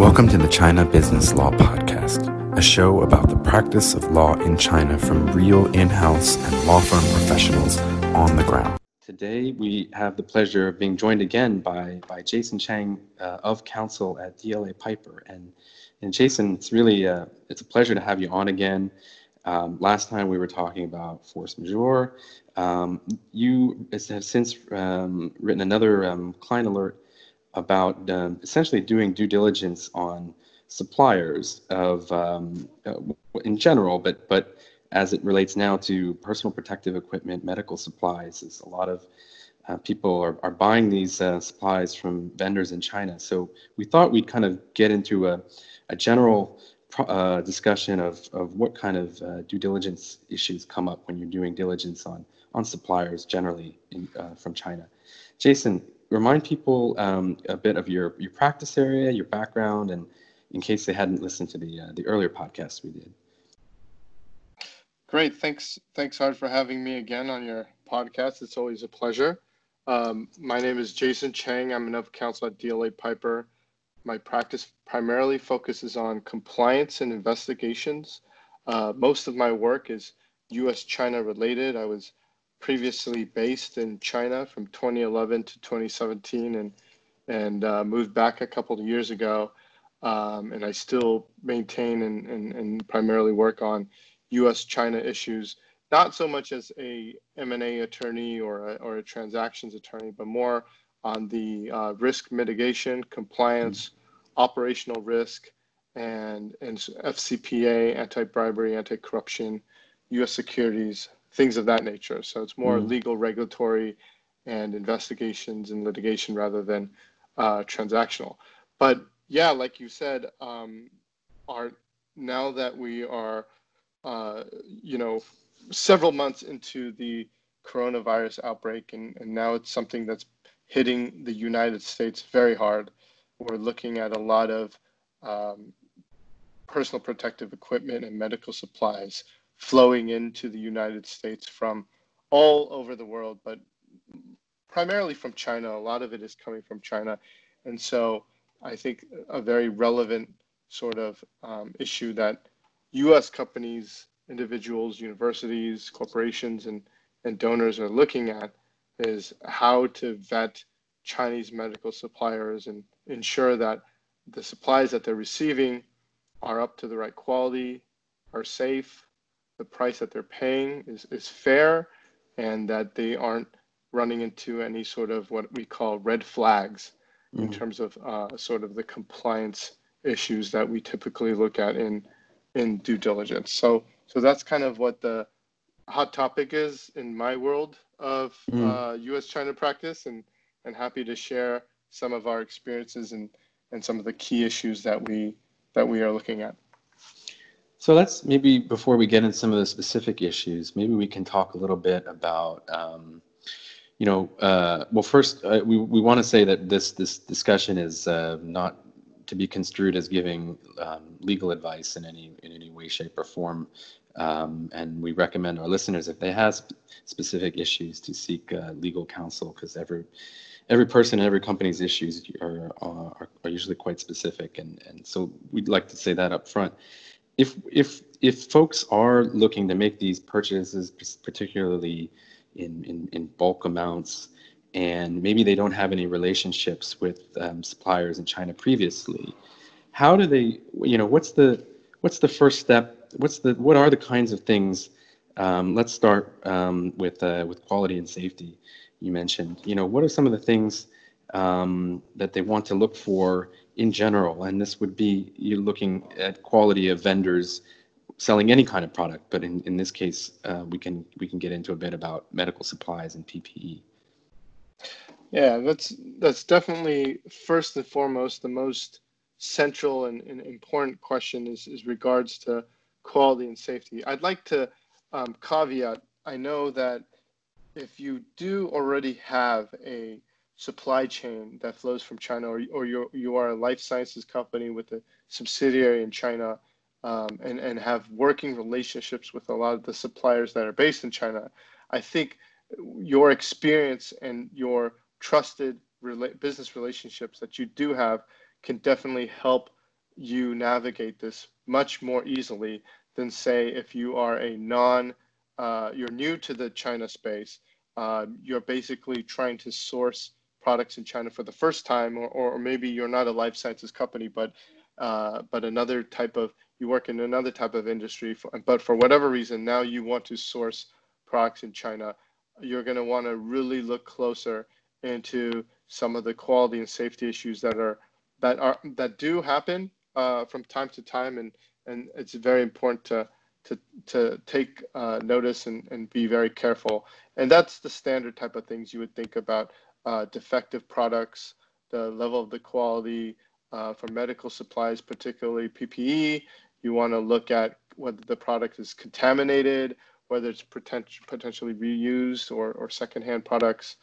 Welcome to the China Business Law Podcast, a show about the practice of law in China from real in house and law firm professionals on the ground. Today, we have the pleasure of being joined again by, by Jason Chang uh, of counsel at DLA Piper. And, and Jason, it's really uh, it's a pleasure to have you on again. Um, last time we were talking about force majeure. Um, you have since um, written another um, client alert about um, essentially doing due diligence on suppliers of um, uh, in general, but but as it relates now to personal protective equipment, medical supplies, is a lot of uh, people are, are buying these uh, supplies from vendors in China. So we thought we'd kind of get into a, a general uh, discussion of, of what kind of uh, due diligence issues come up when you're doing diligence on, on suppliers generally in, uh, from China. Jason, remind people um, a bit of your, your practice area, your background, and in case they hadn't listened to the, uh, the earlier podcast we did. Great. Thanks. Thanks, Hard, for having me again on your podcast. It's always a pleasure. Um, my name is Jason Chang. I'm an of counsel at DLA Piper. My practice primarily focuses on compliance and investigations. Uh, most of my work is US China related. I was previously based in China from 2011 to 2017 and and uh, moved back a couple of years ago. Um, and I still maintain and, and, and primarily work on U.S. China issues, not so much as a M&A attorney or a, or a transactions attorney, but more on the uh, risk mitigation, compliance, operational risk, and, and FCPA, anti-bribery, anti-corruption, U.S. securities, things of that nature. So it's more mm. legal, regulatory, and investigations and litigation rather than uh, transactional. But yeah, like you said, um, our now that we are, uh, you know, several months into the coronavirus outbreak, and, and now it's something that's hitting the United States very hard. We're looking at a lot of um, personal protective equipment and medical supplies flowing into the United States from all over the world, but primarily from China. A lot of it is coming from China. And so I think a very relevant sort of um, issue that US companies, individuals, universities, corporations, and, and donors are looking at is how to vet Chinese medical suppliers and ensure that the supplies that they're receiving are up to the right quality, are safe, the price that they're paying is, is fair and that they aren't running into any sort of what we call red flags mm-hmm. in terms of uh, sort of the compliance issues that we typically look at in in due diligence. So so that's kind of what the hot topic is in my world of mm-hmm. uh, U.S. China practice, and and happy to share some of our experiences and and some of the key issues that we that we are looking at. So let's maybe before we get into some of the specific issues, maybe we can talk a little bit about, um, you know, uh, well, first uh, we we want to say that this this discussion is uh, not to be construed as giving um, legal advice in any in any way, shape, or form. Um, and we recommend our listeners if they have specific issues to seek uh, legal counsel because every every person and every company's issues are, are, are usually quite specific and, and so we'd like to say that up front if if if folks are looking to make these purchases, particularly in in, in bulk amounts, and maybe they don't have any relationships with um, suppliers in China previously, how do they? You know, what's the what's the first step? What's the what are the kinds of things? Um, let's start um, with uh, with quality and safety. You mentioned. You know, what are some of the things um, that they want to look for in general, and this would be you're looking at quality of vendors selling any kind of product, but in, in this case, uh, we can we can get into a bit about medical supplies and PPE. Yeah, that's that's definitely first and foremost the most central and, and important question is, is regards to quality and safety. I'd like to um, caveat. I know that if you do already have a supply chain that flows from China, or, or you're, you are a life sciences company with a subsidiary in China um, and, and have working relationships with a lot of the suppliers that are based in China, I think your experience and your trusted rela- business relationships that you do have can definitely help you navigate this much more easily than say if you are a non uh, you're new to the China space, uh, you're basically trying to source products in China for the first time, or, or maybe you're not a life sciences company, but uh, but another type of you work in another type of industry, for, but for whatever reason now you want to source products in China, you're going to want to really look closer into some of the quality and safety issues that are that are that do happen uh, from time to time, and and it's very important to to to take uh, notice and, and be very careful. And that's the standard type of things you would think about uh, defective products, the level of the quality uh, for medical supplies, particularly PPE. You want to look at whether the product is contaminated, whether it's potent- potentially reused or, or secondhand products.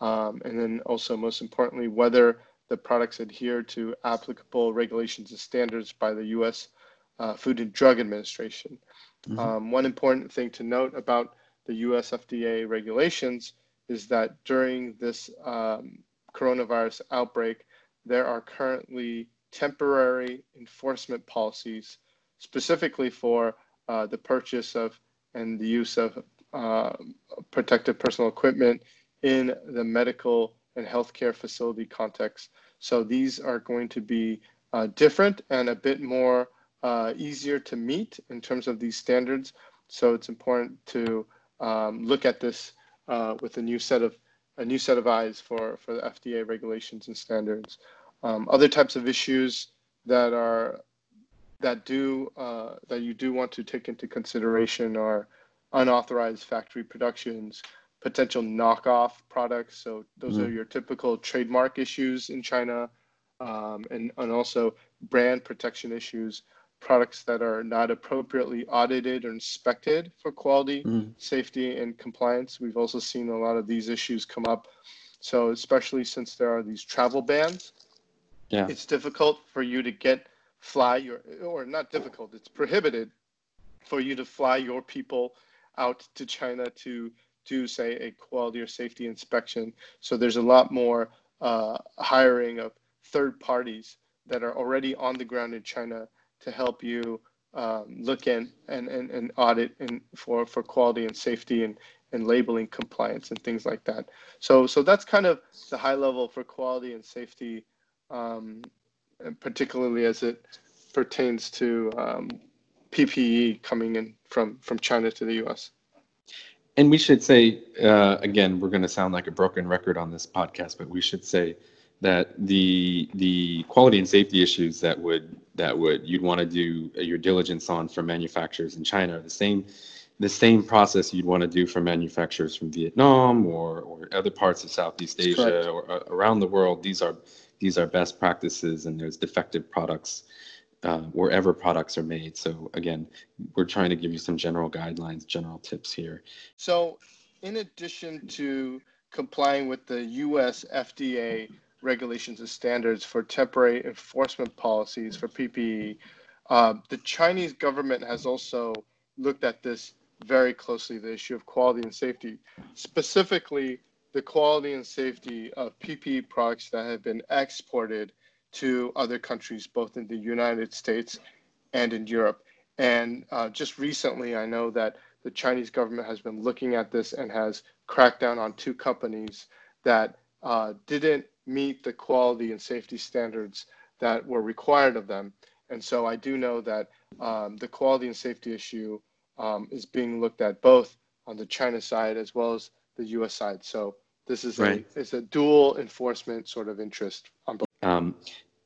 Um, and then also, most importantly, whether the products adhere to applicable regulations and standards by the US uh, Food and Drug Administration. Mm-hmm. Um, one important thing to note about the US FDA regulations is that during this um, coronavirus outbreak, there are currently temporary enforcement policies specifically for uh, the purchase of and the use of uh, protective personal equipment in the medical and healthcare facility context. So these are going to be uh, different and a bit more uh, easier to meet in terms of these standards. So it's important to um, look at this uh, with a new set of a new set of eyes for for the FDA regulations and standards. Um, other types of issues that are that do uh, that you do want to take into consideration are unauthorized factory productions, potential knockoff products. So those mm. are your typical trademark issues in China, um, and and also brand protection issues products that are not appropriately audited or inspected for quality, mm. safety, and compliance. We've also seen a lot of these issues come up. So, especially since there are these travel bans, yeah. it's difficult for you to get fly your, or not difficult, it's prohibited for you to fly your people out to China to do, say, a quality or safety inspection. So, there's a lot more uh, hiring of third parties that are already on the ground in China to help you um, look in and, and, and audit and for, for quality and safety and, and labeling compliance and things like that. So, so that's kind of the high level for quality and safety, um, and particularly as it pertains to um, PPE coming in from, from China to the US. And we should say, uh, again, we're going to sound like a broken record on this podcast, but we should say that the the quality and safety issues that would that would you'd want to do your diligence on for manufacturers in China are the same the same process you'd want to do for manufacturers from Vietnam or, or other parts of Southeast Asia or uh, around the world. These are these are best practices, and there's defective products uh, wherever products are made. So again, we're trying to give you some general guidelines, general tips here. So, in addition to complying with the U.S. FDA regulations and standards for temporary enforcement policies for PPE. Uh, the Chinese government has also looked at this very closely, the issue of quality and safety, specifically the quality and safety of PPE products that have been exported to other countries, both in the United States and in Europe. And uh, just recently, I know that the Chinese government has been looking at this and has cracked down on two companies that uh, didn't meet the quality and safety standards that were required of them. And so I do know that um, the quality and safety issue um, is being looked at both on the China side as well as the U.S. side. So this is right. a it's a dual enforcement sort of interest on both. Um,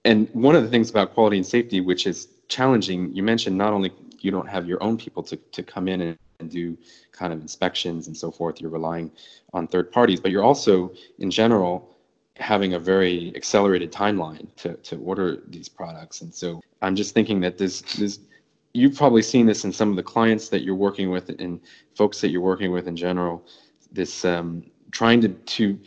and one of the things about quality and safety, which is challenging, you mentioned not only you don't have your own people to, to come in and, and do kind of inspections and so forth, you're relying on third parties, but you're also in general having a very accelerated timeline to, to order these products. And so I'm just thinking that this, this, you've probably seen this in some of the clients that you're working with and folks that you're working with in general, this um, trying to, to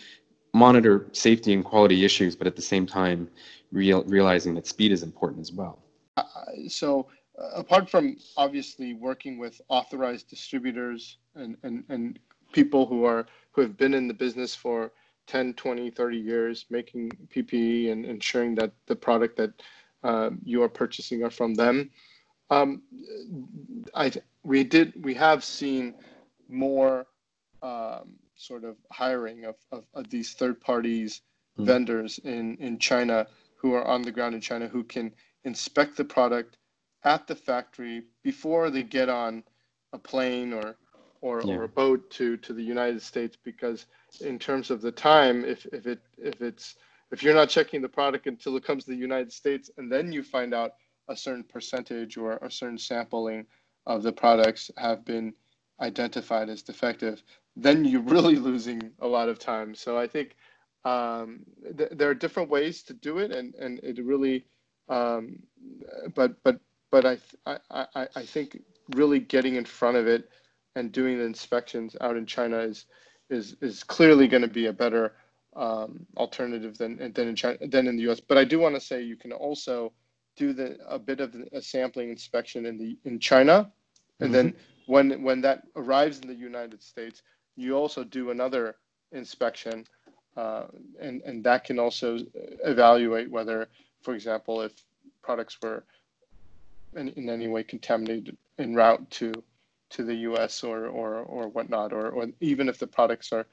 monitor safety and quality issues, but at the same time, real, realizing that speed is important as well. Uh, so uh, apart from obviously working with authorized distributors and, and, and people who are who have been in the business for 10, 20, 30 years making PPE and ensuring that the product that um, you are purchasing are from them. Um, I we did we have seen more um, sort of hiring of, of, of these third parties mm. vendors in in China who are on the ground in China who can inspect the product at the factory before they get on a plane or or, yeah. or a boat to to the United States because in terms of the time if if it if it's if you're not checking the product until it comes to the United States and then you find out a certain percentage or a certain sampling of the products have been identified as defective, then you're really losing a lot of time. So I think um, th- there are different ways to do it, and and it really, um, but but but I, I I I think really getting in front of it and doing the inspections out in China is is is clearly going to be a better um, alternative than than in China than in the U.S. But I do want to say you can also do the a bit of a sampling inspection in the in China, and mm-hmm. then when when that arrives in the United States, you also do another inspection, uh, and and that can also evaluate whether, for example, if products were in, in any way contaminated en route to to the U.S. or or or whatnot, or or even if the products are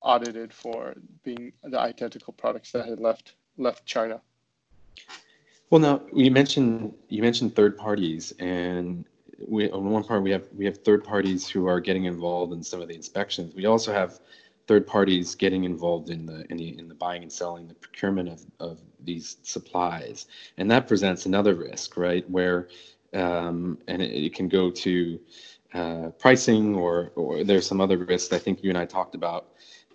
audited for being the identical products that had left left China. Well, now you mentioned you mentioned third parties, and we on one part we have we have third parties who are getting involved in some of the inspections. We also have third parties getting involved in the in the in the buying and selling, the procurement of of these supplies, and that presents another risk, right? Where um, and it, it, can go to uh, pricing or or there's some other risks I think you and I talked about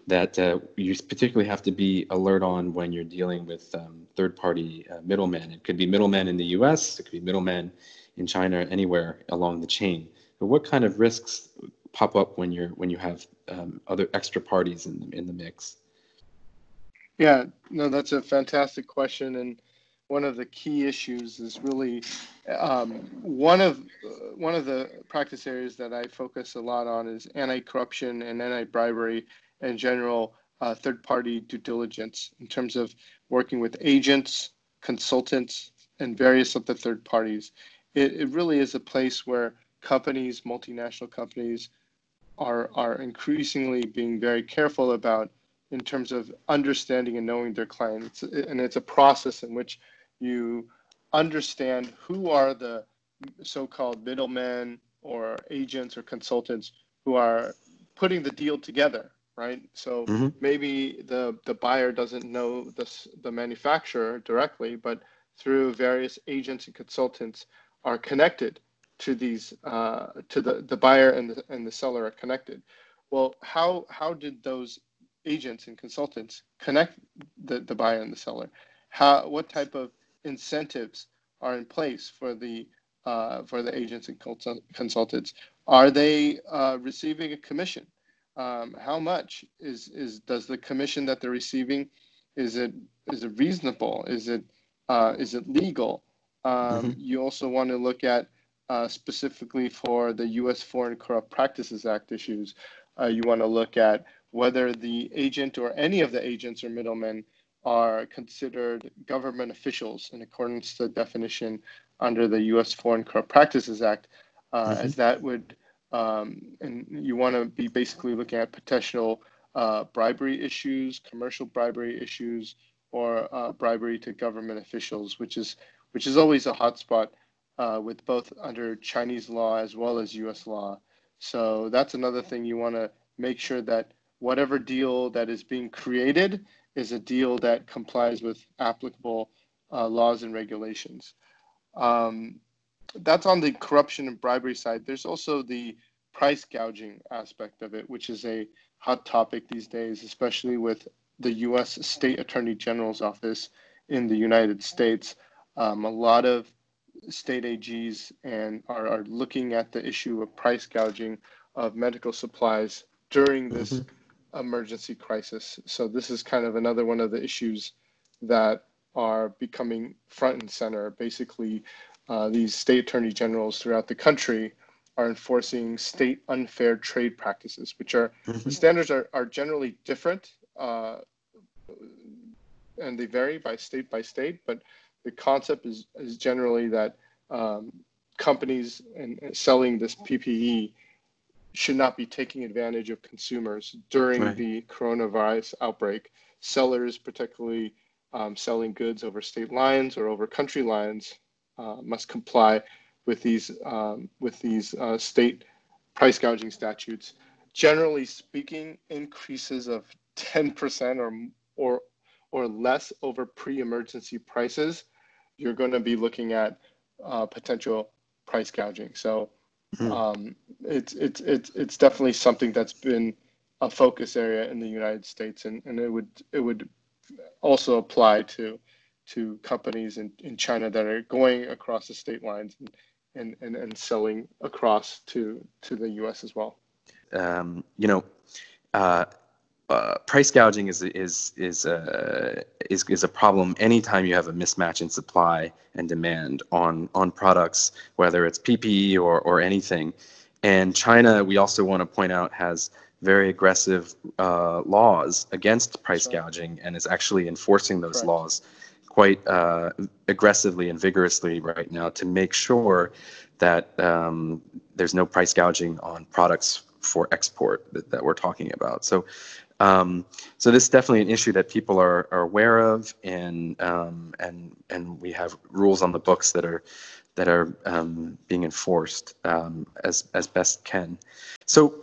that uh, you particularly have to be alert on when you're dealing with um, third-party uh, middlemen. It could be middlemen in the U.S. It could be middlemen in China, anywhere along the chain. But what kind of risks pop up when you're when you have um, other extra parties in the, in the mix? Yeah, no, that's a fantastic question, and one of the key issues is really um, one of uh, one of the practice areas that I focus a lot on is anti-corruption and anti-bribery and general uh, third-party due diligence in terms of working with agents, consultants, and various other third parties it, it really is a place where companies, multinational companies, are are increasingly being very careful about in terms of understanding and knowing their clients. And it's a process in which you understand who are the so-called middlemen or agents or consultants who are putting the deal together right so mm-hmm. maybe the the buyer doesn't know the, the manufacturer directly but through various agents and consultants are connected to these uh, to the the buyer and the and the seller are connected. Well, how how did those agents and consultants connect the, the buyer and the seller? How what type of incentives are in place for the uh, for the agents and consultants? Are they uh, receiving a commission? Um, how much is is does the commission that they're receiving? Is it is it reasonable? Is it uh, is it legal? Um, mm-hmm. You also want to look at uh, specifically for the U.S. Foreign Corrupt Practices Act issues. Uh, you want to look at whether the agent or any of the agents or middlemen are considered government officials in accordance to the definition under the U.S. Foreign Corrupt Practices Act, uh, mm-hmm. as that would, um, and you want to be basically looking at potential uh, bribery issues, commercial bribery issues, or uh, bribery to government officials, which is which is always a hotspot uh, with both under Chinese law as well as U.S. law. So that's another thing you want to make sure that whatever deal that is being created is a deal that complies with applicable uh, laws and regulations. Um, that's on the corruption and bribery side. There's also the price gouging aspect of it, which is a hot topic these days, especially with the U.S. State Attorney General's office in the United States. Um, a lot of state AGs and are, are looking at the issue of price gouging of medical supplies during this mm-hmm. Emergency crisis. So this is kind of another one of the issues that are becoming front and center. Basically, uh, these state attorney generals throughout the country are enforcing state unfair trade practices, which are mm-hmm. the standards are, are generally different uh, and they vary by state by state, but the concept is, is generally that um, companies and, and, selling this PPE should not be taking advantage of consumers during right. the coronavirus outbreak. Sellers, particularly um, selling goods over state lines or over country lines, uh, must comply with these um, with these uh, state price gouging statutes. Generally speaking, increases of 10% or or or less over pre-emergency prices, you're going to be looking at uh, potential price gouging. So mm-hmm. um, it's it's it's it's definitely something that's been a focus area in the United States, and, and it would it would also apply to to companies in, in China that are going across the state lines and, and, and, and selling across to to the U.S. as well. Um, you know, uh, uh, price gouging is is is a uh, is, is a problem anytime you have a mismatch in supply and demand on on products, whether it's PPE or or anything. And China, we also want to point out, has very aggressive uh, laws against price sure. gouging and is actually enforcing those Correct. laws quite uh, aggressively and vigorously right now to make sure that um, there's no price gouging on products for export that, that we're talking about. So um, so this is definitely an issue that people are, are aware of, and um, and and we have rules on the books that are that are um, being enforced um, as as best can. So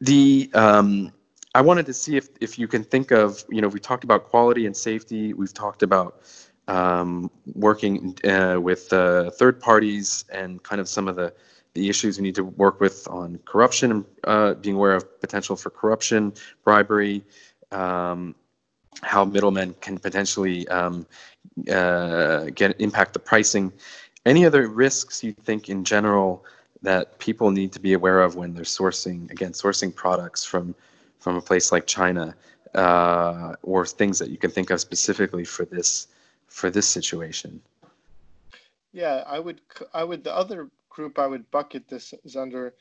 the um, I wanted to see if if you can think of you know we talked about quality and safety. We've talked about um, working uh, with uh, third parties and kind of some of the the issues we need to work with on corruption, uh, being aware of potential for corruption, bribery, um, how middlemen can potentially um, uh, get impact the pricing. Any other risks you think in general that people need to be aware of when they're sourcing again sourcing products from from a place like China, uh, or things that you can think of specifically for this for this situation? Yeah, I would I would the other group I would bucket this is under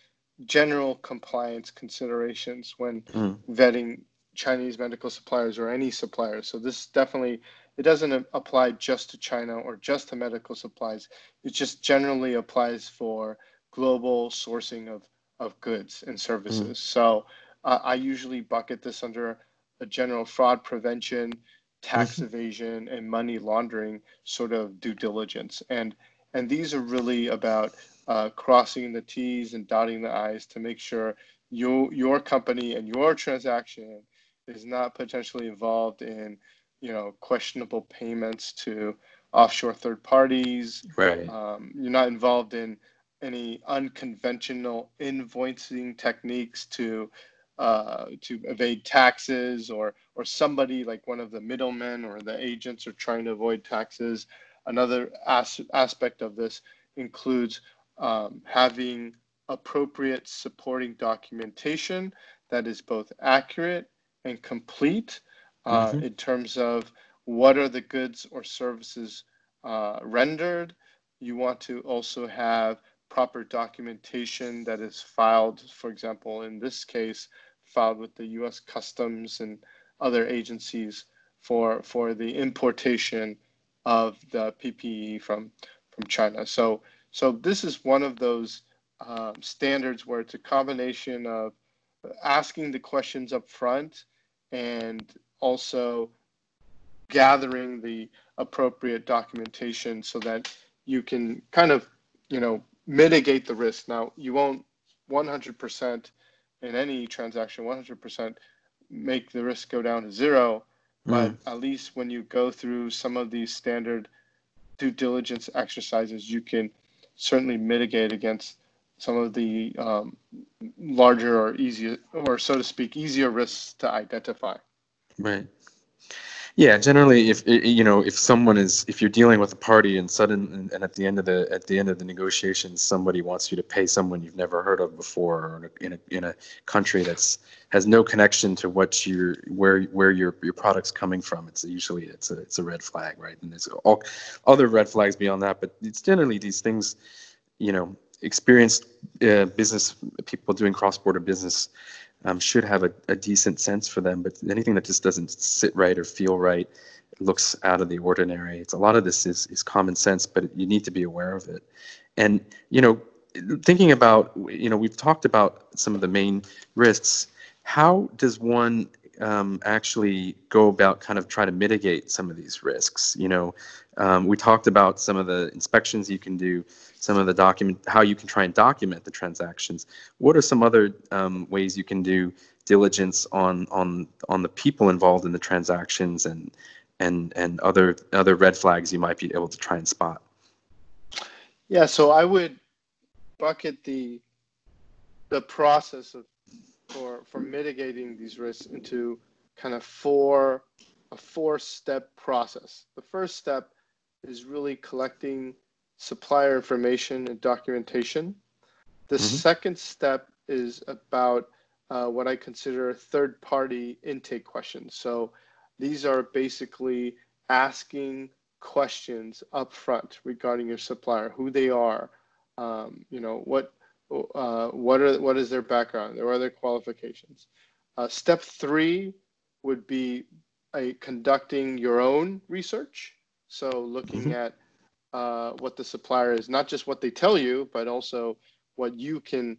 general compliance considerations when mm. vetting Chinese medical suppliers or any suppliers. So this definitely it doesn't apply just to China or just to medical supplies. It just generally applies for global sourcing of of goods and services. Mm. So uh, I usually bucket this under a general fraud prevention, tax mm-hmm. evasion, and money laundering sort of due diligence. And and these are really about uh, crossing the T's and dotting the I's to make sure your your company and your transaction is not potentially involved in you know questionable payments to offshore third parties. Right. Um, you're not involved in any unconventional invoicing techniques to uh, to evade taxes or or somebody like one of the middlemen or the agents are trying to avoid taxes. Another as- aspect of this includes um, having appropriate supporting documentation that is both accurate and complete uh, mm-hmm. in terms of what are the goods or services uh, rendered. You want to also have proper documentation that is filed, for example, in this case, filed with the US Customs and other agencies for, for the importation of the PPE from, from China. So so this is one of those um, standards where it's a combination of asking the questions up front and also gathering the appropriate documentation so that you can kind of, you know, mitigate the risk. Now, you won't 100% in any transaction, 100% make the risk go down to zero, but mm. at least when you go through some of these standard due diligence exercises, you can certainly mitigate against some of the um, larger or easier, or so to speak, easier risks to identify. Right. Yeah, generally, if you know, if someone is, if you're dealing with a party and sudden, and, at the end of the at the end of the negotiations, somebody wants you to pay someone you've never heard of before, or in a in a country that's has no connection to what your where where your your product's coming from, it's usually it's a it's a red flag, right? And there's all other red flags beyond that, but it's generally these things, you know, experienced uh, business people doing cross border business um, should have a, a decent sense for them. But anything that just doesn't sit right or feel right looks out of the ordinary. It's a lot of this is is common sense, but you need to be aware of it. And you know, thinking about you know we've talked about some of the main risks. How does one um, actually go about kind of try to mitigate some of these risks? You know, um, we talked about some of the inspections you can do, some of the document, how you can try and document the transactions. What are some other um, ways you can do diligence on on on the people involved in the transactions and and and other other red flags you might be able to try and spot? Yeah, so I would bucket the the process of for for mitigating these risks into kind of four a four step process. The first step is really collecting supplier information and documentation. The mm-hmm. second step is about uh, what I consider third party intake questions. So these are basically asking questions up front regarding your supplier, who they are, um, you know, what uh, what are what is their background, what are their qualifications. Uh, step three would be a conducting your own research. So looking mm-hmm. at uh, what the supplier is, not just what they tell you, but also what you can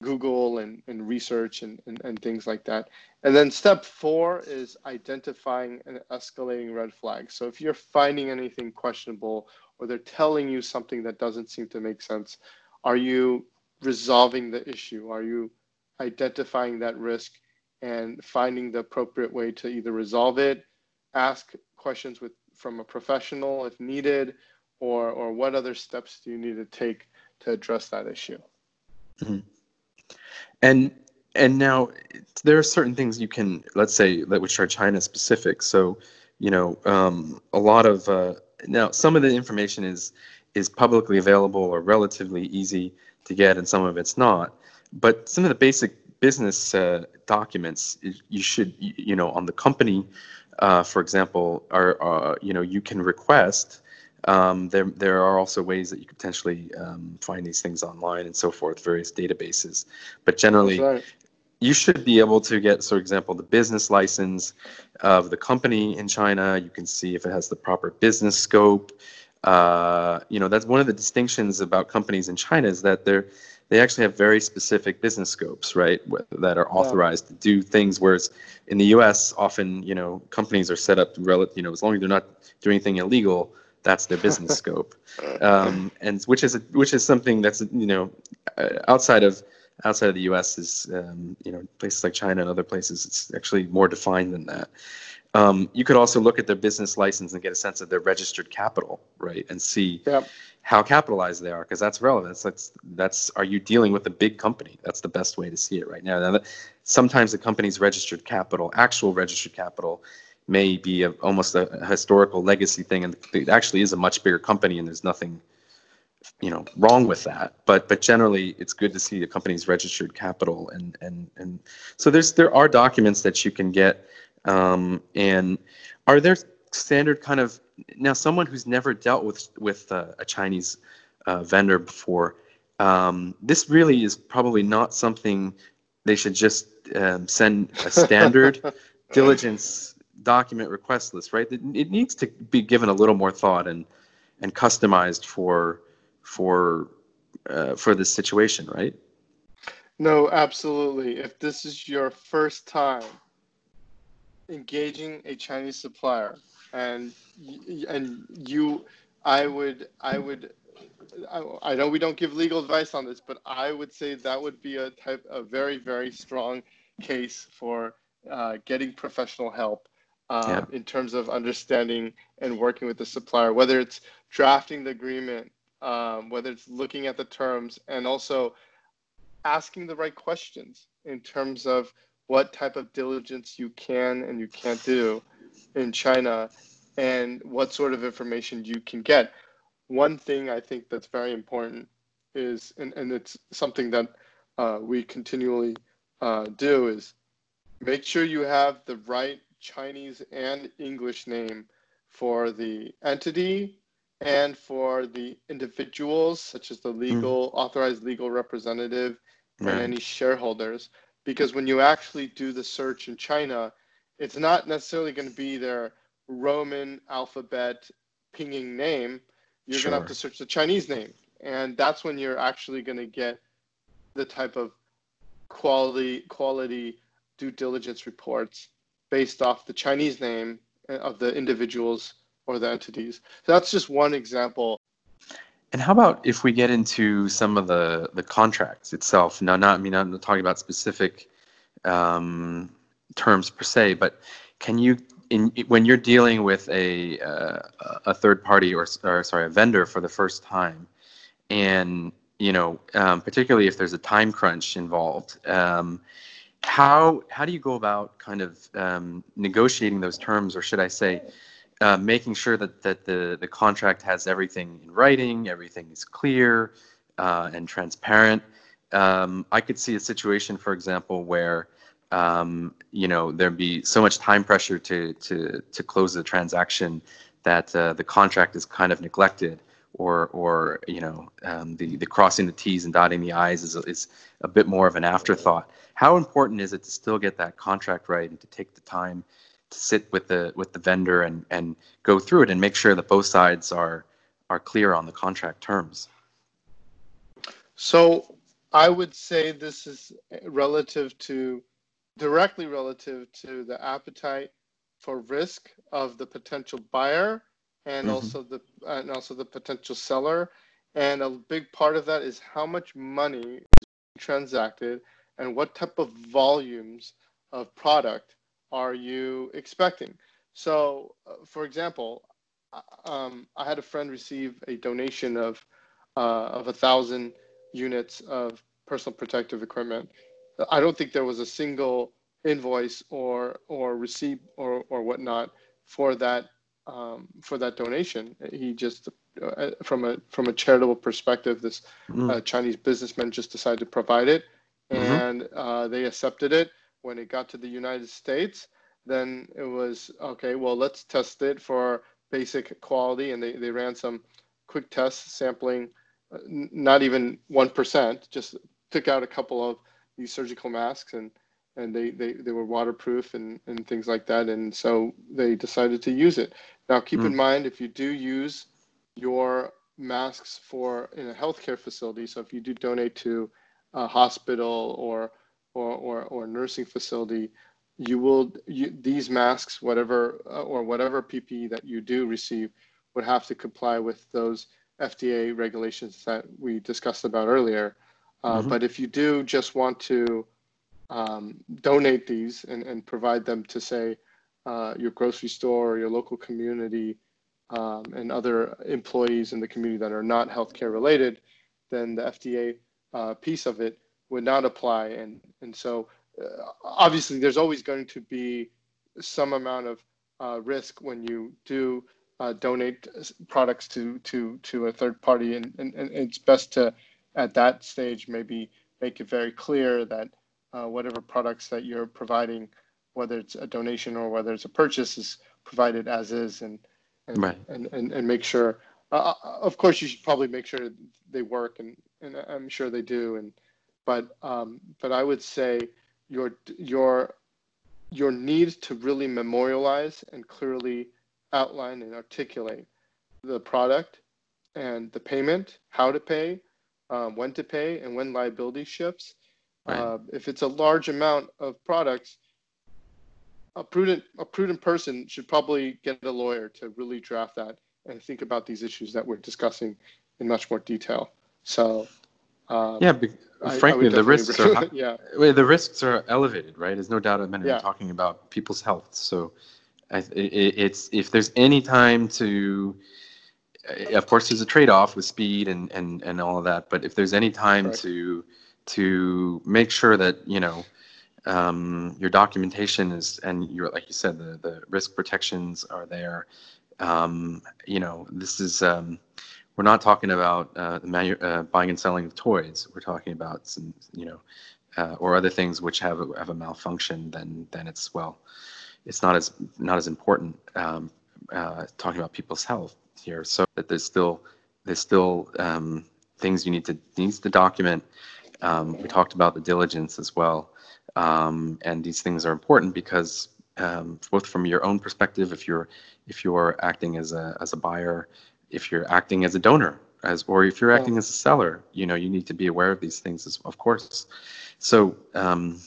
Google and, and research and, and, and things like that. And then step four is identifying and escalating red flags. So if you're finding anything questionable or they're telling you something that doesn't seem to make sense, are you resolving the issue? Are you identifying that risk and finding the appropriate way to either resolve it, ask questions with from a professional if needed, or or what other steps do you need to take to address that issue? Mm-hmm. And and now there are certain things you can let's say that which are China specific. So you know um, a lot of uh, now some of the information is is publicly available or relatively easy to get, and some of it's not. But some of the basic business uh, documents you should you know on the company, uh, for example, are uh, you know you can request um, there, there are also ways that you could potentially um, find these things online and so forth, various databases. But generally, right. you should be able to get, for example, the business license of the company in China. You can see if it has the proper business scope. Uh, you know, that's one of the distinctions about companies in China is that they're they actually have very specific business scopes, right, that are authorized yeah. to do things. Whereas in the U.S., often you know companies are set up, rel- you know, as long as they're not doing anything illegal, that's their business scope, um, and which is a, which is something that's you know uh, outside of outside of the U.S. is um, you know places like China and other places it's actually more defined than that. Um, you could also look at their business license and get a sense of their registered capital, right, and see yep. how capitalized they are, because that's relevant. That's that's are you dealing with a big company? That's the best way to see it right now. now sometimes the company's registered capital, actual registered capital, may be a, almost a, a historical legacy thing, and it actually is a much bigger company, and there's nothing, you know, wrong with that. But but generally, it's good to see the company's registered capital, and and and so there's there are documents that you can get, um, and are there standard kind of now someone who's never dealt with with uh, a Chinese uh, vendor before. Um, this really is probably not something they should just um, send a standard diligence document request list, right? It, it needs to be given a little more thought and and customized for for uh, for this situation, right? No, absolutely. If this is your first time engaging a Chinese supplier, and and you, I would I would I, know we don't give legal advice on this, but I would say that would be a type a very very strong case for uh, getting professional help um, yeah. in terms of understanding and working with the supplier, whether it's drafting the agreement, um, whether it's looking at the terms, and also asking the right questions in terms of what type of diligence you can and you can't do in China and what sort of information you can get. One thing I think that's very important is, and, and it's something that uh, we continually uh, do, is make sure you have the right Chinese and English name for the entity and for the individuals, such as the hmm. legal mm. authorized legal representative right. and any shareholders. Because when you actually do the search in China, it's not necessarily going to be their Roman alphabet pinyin name. You're sure. going to have to search the Chinese name. And that's when you're actually going to get the type of quality quality due diligence reports based off the Chinese name eh, of the individuals or the entities. So that's just one example. And how about if we get into some of the the contracts itself? Now, not I mean I'm not talking about specific um, terms per se, but can you in when you're dealing with a uh, a third party or, or sorry a vendor for the first time, and you know um, particularly if there's a time crunch involved, um, how how do you go about kind of um, negotiating those terms, or should I say? Uh, making sure that, that the, the contract has everything in writing, everything is clear uh, and transparent. Um, I could see a situation, for example, where um, you know there'd be so much time pressure to to to close the transaction that uh, the contract is kind of neglected or or you know um, the the crossing the t's and dotting the i's is, is a bit more of an afterthought how important is it to still get that contract right and to take the time to sit with the with the vendor and and go through it and make sure that both sides are are clear on the contract terms so i would say this is relative to directly relative to the appetite for risk of the potential buyer and mm-hmm. also the and also the potential seller and a big part of that is how much money is transacted and what type of volumes of product are you expecting so uh, for example um, i had a friend receive a donation of uh, of a thousand units of personal protective equipment I don't think there was a single invoice or or receipt or or whatnot for that um, for that donation. He just uh, from a from a charitable perspective, this mm. uh, Chinese businessman just decided to provide it, mm-hmm. and uh, they accepted it. When it got to the United States, then it was okay. Well, let's test it for basic quality, and they they ran some quick tests sampling, uh, not even one percent, just took out a couple of these surgical masks and and they, they, they were waterproof and, and things like that. And so they decided to use it. Now, keep mm. in mind, if you do use your masks for in a healthcare facility, so if you do donate to a hospital or, or, or, or nursing facility, you will, you, these masks, whatever, uh, or whatever PPE that you do receive would have to comply with those FDA regulations that we discussed about earlier. Uh, mm-hmm. But if you do just want to um, donate these and, and provide them to, say, uh, your grocery store or your local community um, and other employees in the community that are not healthcare related, then the FDA uh, piece of it would not apply. And, and so, uh, obviously, there's always going to be some amount of uh, risk when you do uh, donate products to to to a third party, and, and, and it's best to at that stage maybe make it very clear that uh, whatever products that you're providing, whether it's a donation or whether it's a purchase, is provided as is, and and right. and, and, and make sure. Uh, uh, of course, you should probably make sure they work, and and I'm sure they do. And but um, but I would say your your your need to really memorialize and clearly outline and articulate the product and the payment, how to pay, um, when to pay, and when liability shifts Right. Uh, if it's a large amount of products, a prudent a prudent person should probably get a lawyer to really draft that and think about these issues that we're discussing in much more detail. So. Um, yeah, I, frankly, I the risks are yeah. the risks are elevated, right? There's no doubt about it. Yeah. talking about people's health, so I, it, it's if there's any time to of course there's a trade-off with speed and, and, and all of that but if there's any time to to make sure that you know um, your documentation is and you're like you said the, the risk protections are there um, you know this is um, we're not talking about uh, manu- uh, buying and selling of toys. We're talking about some you know uh, or other things which have a, have a malfunction then then it's well it's not as not as important um, uh, talking about people's health here. So that there's still there's still um, things you need to needs to document. Um, we talked about the diligence as well. Um, and these things are important because um, both from your own perspective, if you're if you're acting as a as a buyer, if you're acting as a donor, as or if you're acting as a seller, you know you need to be aware of these things, as, of course. So um,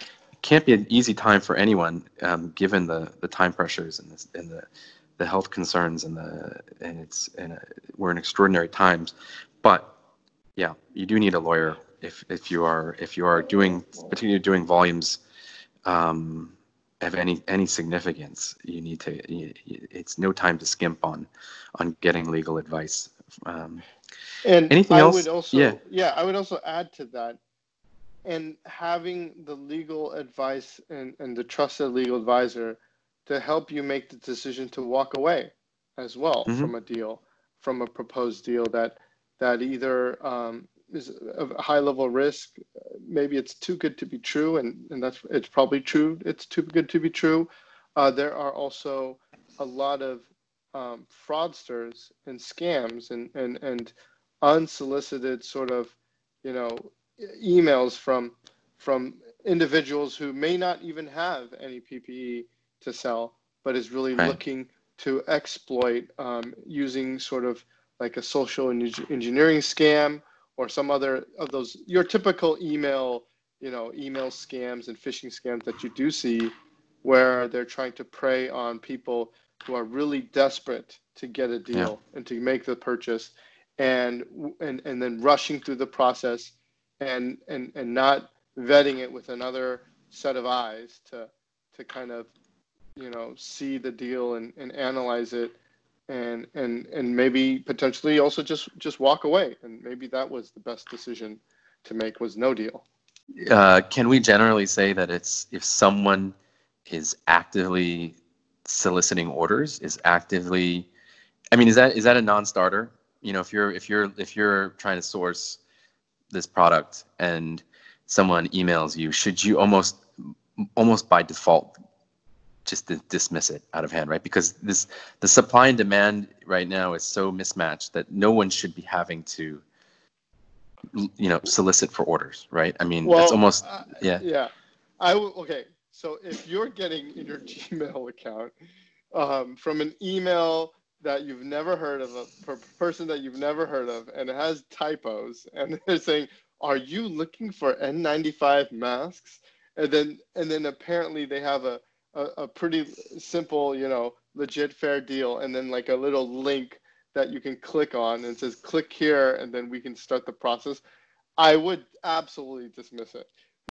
it can't be an easy time for anyone, um, given the the time pressures and the and the the health concerns and the and it's and uh, we're in extraordinary times, but yeah, you do need a lawyer if if you are if you are doing particularly doing volumes um, of any any significance. You need to. It's no time to skimp on on getting legal advice. Um, and anything I else? would also yeah. yeah I would also add to that. And having the legal advice and, and the trusted legal advisor to help you make the decision to walk away as well mm-hmm. from a deal, from a proposed deal that that either um, is a high level risk. Maybe it's too good to be true, and, and that's it's probably true. It's too good to be true. Uh, there are also a lot of um, fraudsters and scams and, and, and unsolicited sort of, you know, emails from from individuals who may not even have any PPE to sell, but is really right. looking to exploit um, using sort of like a social engineering scam or some other of those your typical email you know email scams and phishing scams that you do see where they're trying to prey on people who are really desperate to get a deal yeah. and to make the purchase and and and then rushing through the process and and and not vetting it with another set of eyes to to kind of you know see the deal and, and analyze it and and and maybe potentially also just just walk away. And maybe that was the best decision to make was no deal. Uh, can we generally say that it's if someone is actively soliciting orders is actively i mean is that is that a non-starter? You know if you're if you're if you're trying to source this product and someone emails you should you almost almost by default just to dismiss it out of hand, right? Because this the supply and demand right now is so mismatched that no one should be having to you know solicit for orders, right? I mean, well, it's almost uh, yeah. Yeah. I will okay. So if you're getting in your Gmail account um, from an email that you've never heard of, a person that you've never heard of, and it has typos, and they're saying, "Are you looking for N95 masks?" And then and then apparently they have a a, a pretty simple, you know, legit fair deal, and then like a little link that you can click on and says click here, and then we can start the process. I would absolutely dismiss it,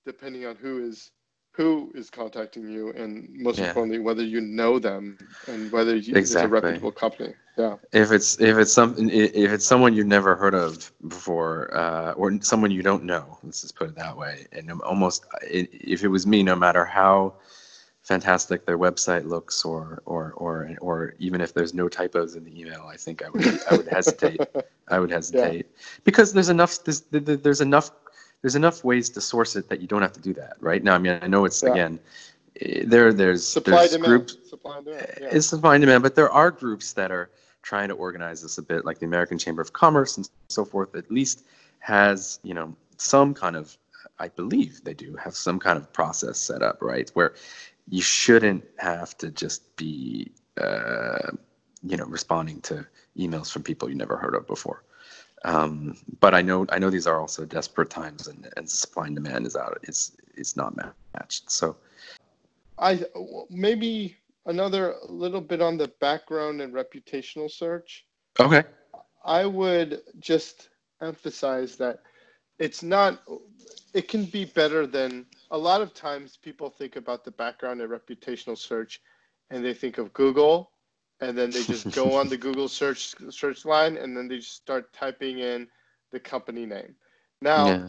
depending on who is who is contacting you, and most yeah. importantly, whether you know them and whether you, exactly. it's a reputable company. Yeah. If it's if it's something if it's someone you've never heard of before, uh, or someone you don't know, let's just put it that way, and almost if it was me, no matter how fantastic their website looks or or or or even if there's no typos in the email i think i would i would hesitate i would hesitate yeah. because there's enough there's, there's enough there's enough ways to source it that you don't have to do that right now i mean i know it's yeah. again eh, there there's supply there's demand. groups supply and demand. Yeah. it's supply and demand but there are groups that are trying to organize this a bit like the american chamber of commerce and so forth at least has you know some kind of I believe they do have some kind of process set up, right? Where you shouldn't have to just be uh, you know responding to emails from people you never heard of before. Um, but i know i know these are also desperate times and, and supply and demand is out is it's not matched. So i maybe another little bit on the background and reputational search. Okay. I would just emphasize that it's not it can be better than a lot of times people think about the background and reputational search and they think of Google and then they just go on the Google search search line and then they just start typing in the company name. Now, yeah.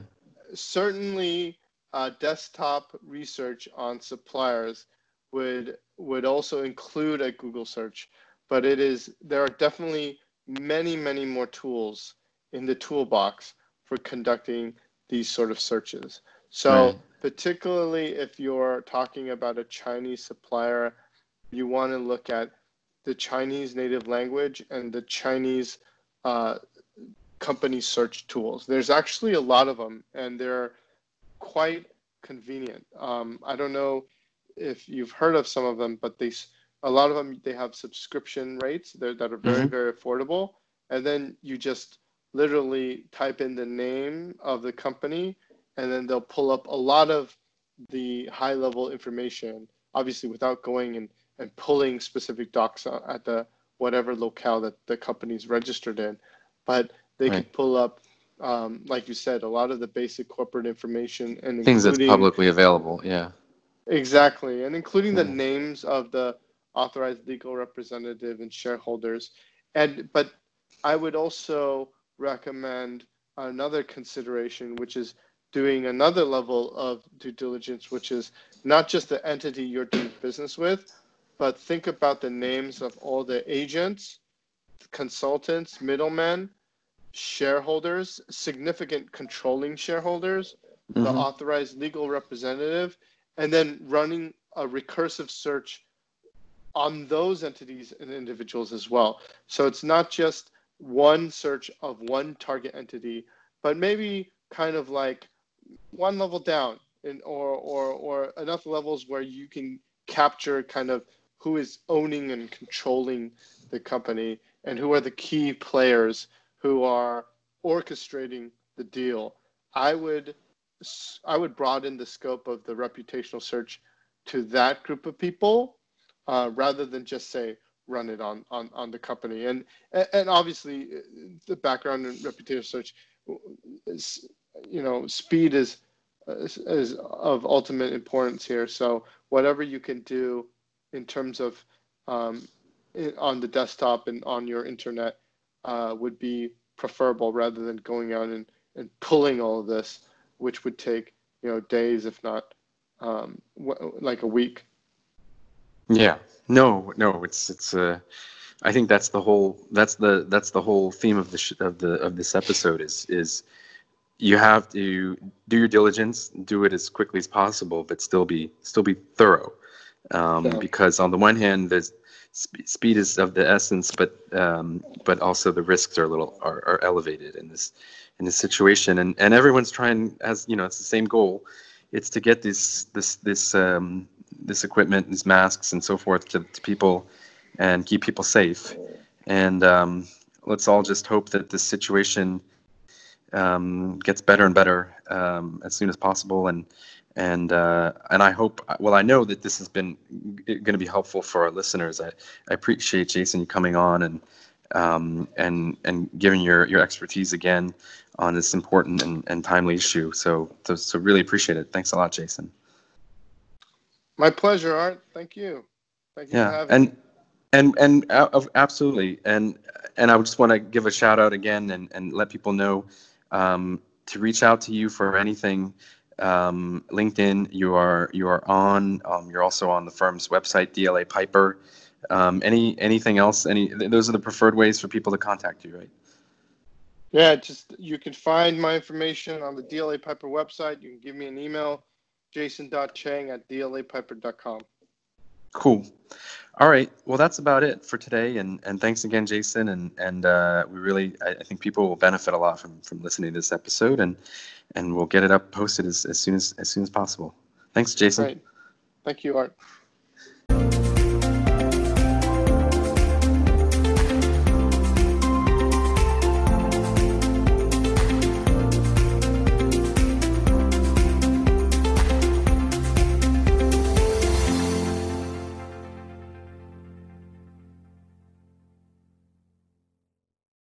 certainly uh, desktop research on suppliers would would also include a Google search, but it is there are definitely many many more tools in the toolbox for conducting these sort of searches. So right particularly if you're talking about a Chinese supplier, you want to look at the Chinese native language and the Chinese uh, company search tools. There's actually a lot of them, and they're quite convenient. Um, I don't know if you've heard of some of them, but they a lot of them they have subscription rates that are very mm-hmm. very affordable, and then you just literally type in the name of the company, and then they'll pull up a lot of the high level information, obviously without going and, and pulling specific docs at the whatever locale that the company's registered in, but they right. can pull up um, like you said, a lot of the basic corporate information and things that's publicly available. Yeah. Exactly, and including the names of the authorized legal representative and shareholders, and but I would also recommend another consideration, which is doing another level of due diligence, which is not just the entity you're doing business with, but think about the names of all the agents, consultants, middlemen, shareholders, significant controlling shareholders, mm-hmm. the authorized legal representative, and then running a recursive search on those entities and individuals as well. So it's not just one search of one target entity, but maybe kind of like one level down in, or, or, or enough levels where you can capture kind of who is owning and controlling the company and who are the key players who are orchestrating the deal. I would I would broaden the scope of the reputational search to that group of people uh, rather than just say run it on, on, on the company. And and obviously the background and reputation search is you know speed is, is, of ultimate importance here. So whatever you can do in terms of um, on the desktop and on your internet uh, would be preferable rather than going out and, and pulling all of this, which would take you know days, if not um, like a week. Yeah. No. No. It's it's. Uh, I think that's the whole. That's the that's the whole theme of the sh- of the of this episode is is you have to do your diligence, do it as quickly as possible, but still be still be thorough. Um, yeah. Because on the one hand, there's sp- speed is of the essence, but um, but also the risks are a little are, are elevated in this in this situation, and and everyone's trying as you know it's the same goal, it's to get this this this um, this equipment, these masks, and so forth to, to people, and keep people safe, and um, let's all just hope that this situation um, gets better and better um, as soon as possible, and and uh, and I hope well I know that this has been going to be helpful for our listeners. I, I appreciate Jason coming on and um, and and giving your your expertise again on this important and, and timely issue. So, so so really appreciate it. Thanks a lot, Jason. My pleasure, Art. Thank you. Thank you yeah, and and and uh, absolutely, and and I just want to give a shout out again and and let people know um, to reach out to you for anything um, LinkedIn. You are you are on. Um, you're also on the firm's website, DLA Piper. Um, any anything else? Any those are the preferred ways for people to contact you, right? Yeah, just you can find my information on the DLA Piper website. You can give me an email, jason.chang at dlapiper.com. Cool. All right. Well, that's about it for today. And, and thanks again, Jason. And, and uh, we really, I, I think people will benefit a lot from, from listening to this episode. And and we'll get it up posted as, as soon as as soon as possible. Thanks, Jason. Thank you, Art.